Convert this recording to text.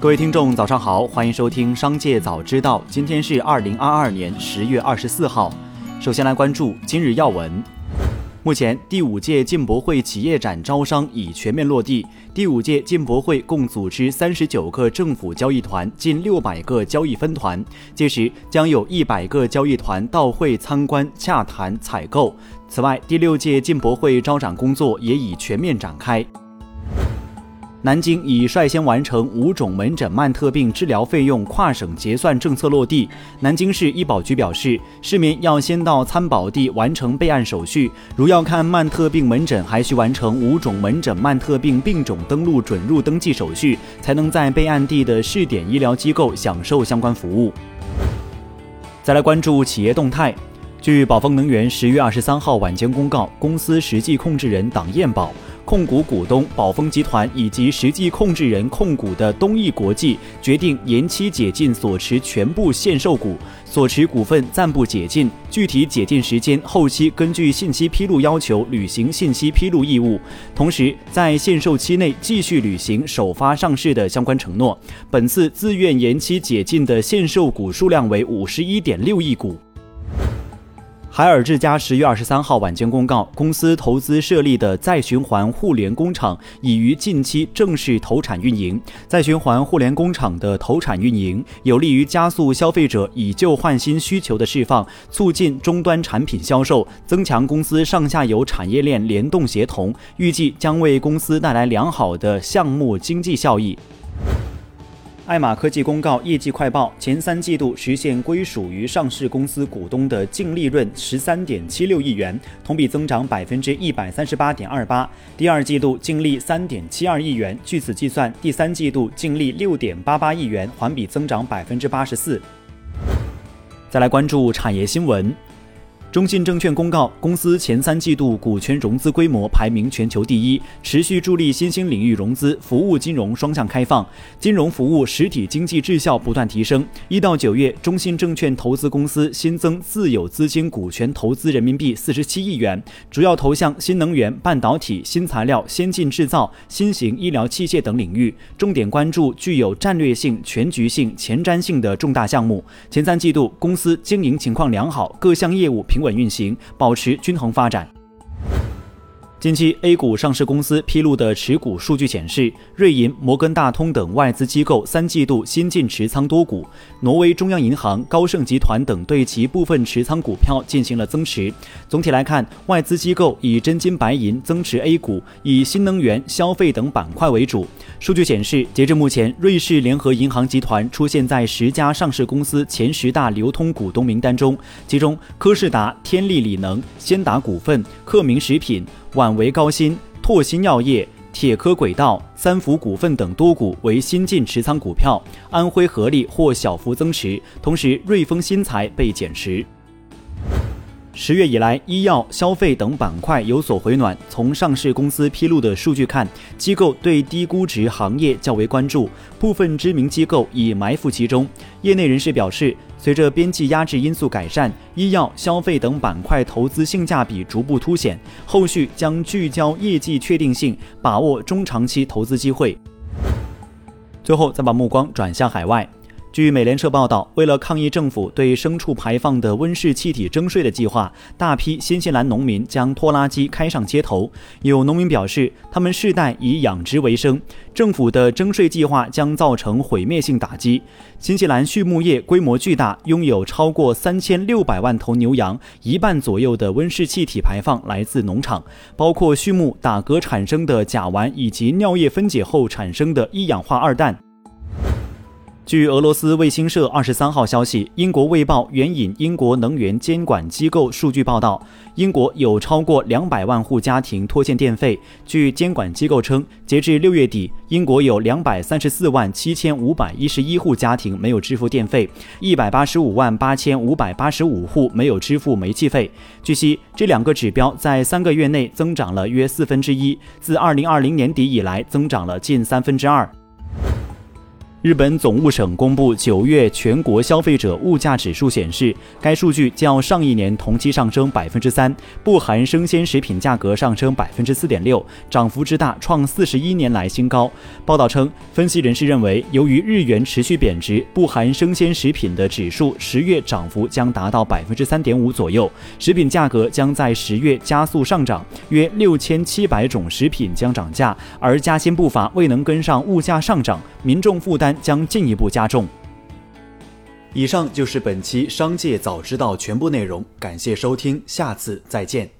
各位听众，早上好，欢迎收听《商界早知道》。今天是二零二二年十月二十四号。首先来关注今日要闻。目前，第五届进博会企业展招商已全面落地。第五届进博会共组织三十九个政府交易团，近六百个交易分团，届时将有一百个交易团到会参观、洽谈、采购。此外，第六届进博会招展工作也已全面展开。南京已率先完成五种门诊慢特病治疗费用跨省结算政策落地。南京市医保局表示，市民要先到参保地完成备案手续。如要看慢特病门诊，还需完成五种门诊慢特病病种登录准入登记手续，才能在备案地的试点医疗机构享受相关服务。再来关注企业动态。据宝丰能源十月二十三号晚间公告，公司实际控制人党燕宝。控股股东宝丰集团以及实际控制人控股的东益国际决定延期解禁所持全部限售股，所持股份暂不解禁，具体解禁时间后期根据信息披露要求履行信息披露义务，同时在限售期内继续履行首发上市的相关承诺。本次自愿延期解禁的限售股数量为五十一点六亿股。海尔智家十月二十三号晚间公告，公司投资设立的再循环互联工厂已于近期正式投产运营。再循环互联工厂的投产运营，有利于加速消费者以旧换新需求的释放，促进终端产品销售，增强公司上下游产业链联动协同，预计将为公司带来良好的项目经济效益。爱玛科技公告业绩快报，前三季度实现归属于上市公司股东的净利润十三点七六亿元，同比增长百分之一百三十八点二八。第二季度净利三点七二亿元，据此计算，第三季度净利六点八八亿元，环比增长百分之八十四。再来关注产业新闻。中信证券公告，公司前三季度股权融资规模排名全球第一，持续助力新兴领域融资、服务金融双向开放，金融服务实体经济质效不断提升。一到九月，中信证券投资公司新增自有资金股权投资人民币四十七亿元，主要投向新能源、半导体、新材料、先进制造、新型医疗器械等领域，重点关注具有战略性、全局性、前瞻性的重大项目。前三季度，公司经营情况良好，各项业务平。平稳运行，保持均衡发展。近期，A 股上市公司披露的持股数据显示，瑞银、摩根大通等外资机构三季度新进持仓多股，挪威中央银行、高盛集团等对其部分持仓股票进行了增持。总体来看，外资机构以真金白银增持 A 股，以新能源、消费等板块为主。数据显示，截至目前，瑞士联合银行集团出现在十家上市公司前十大流通股东名单中，其中科士达、天利锂能、先达股份、克明食品。皖维高新、拓新药业、铁科轨道、三福股份等多股为新进持仓股票，安徽合力或小幅增持，同时瑞丰新材被减持。十月以来，医药、消费等板块有所回暖。从上市公司披露的数据看，机构对低估值行业较为关注，部分知名机构已埋伏其中。业内人士表示，随着边际压制因素改善，医药、消费等板块投资性价比逐步凸显，后续将聚焦业绩确定性，把握中长期投资机会。最后，再把目光转向海外。据美联社报道，为了抗议政府对牲畜排放的温室气体征税的计划，大批新西兰农民将拖拉机开上街头。有农民表示，他们世代以养殖为生，政府的征税计划将造成毁灭性打击。新西兰畜牧业规模巨大，拥有超过三千六百万头牛羊，一半左右的温室气体排放来自农场，包括畜牧打嗝产生的甲烷以及尿液分解后产生的一氧化二氮。据俄罗斯卫星社二十三号消息，英国《卫报》援引英国能源监管机构数据报道，英国有超过两百万户家庭拖欠电费。据监管机构称，截至六月底，英国有两百三十四万七千五百一十一户家庭没有支付电费，一百八十五万八千五百八十五户没有支付煤气费。据悉，这两个指标在三个月内增长了约四分之一，自二零二零年底以来增长了近三分之二。日本总务省公布九月全国消费者物价指数显示，该数据较上一年同期上升百分之三，不含生鲜食品价格上升百分之四点六，涨幅之大创四十一年来新高。报道称，分析人士认为，由于日元持续贬值，不含生鲜食品的指数十月涨幅将达到百分之三点五左右，食品价格将在十月加速上涨，约六千七百种食品将涨价，而加薪步伐未能跟上物价上涨，民众负担。将进一步加重。以上就是本期《商界早知道》全部内容，感谢收听，下次再见。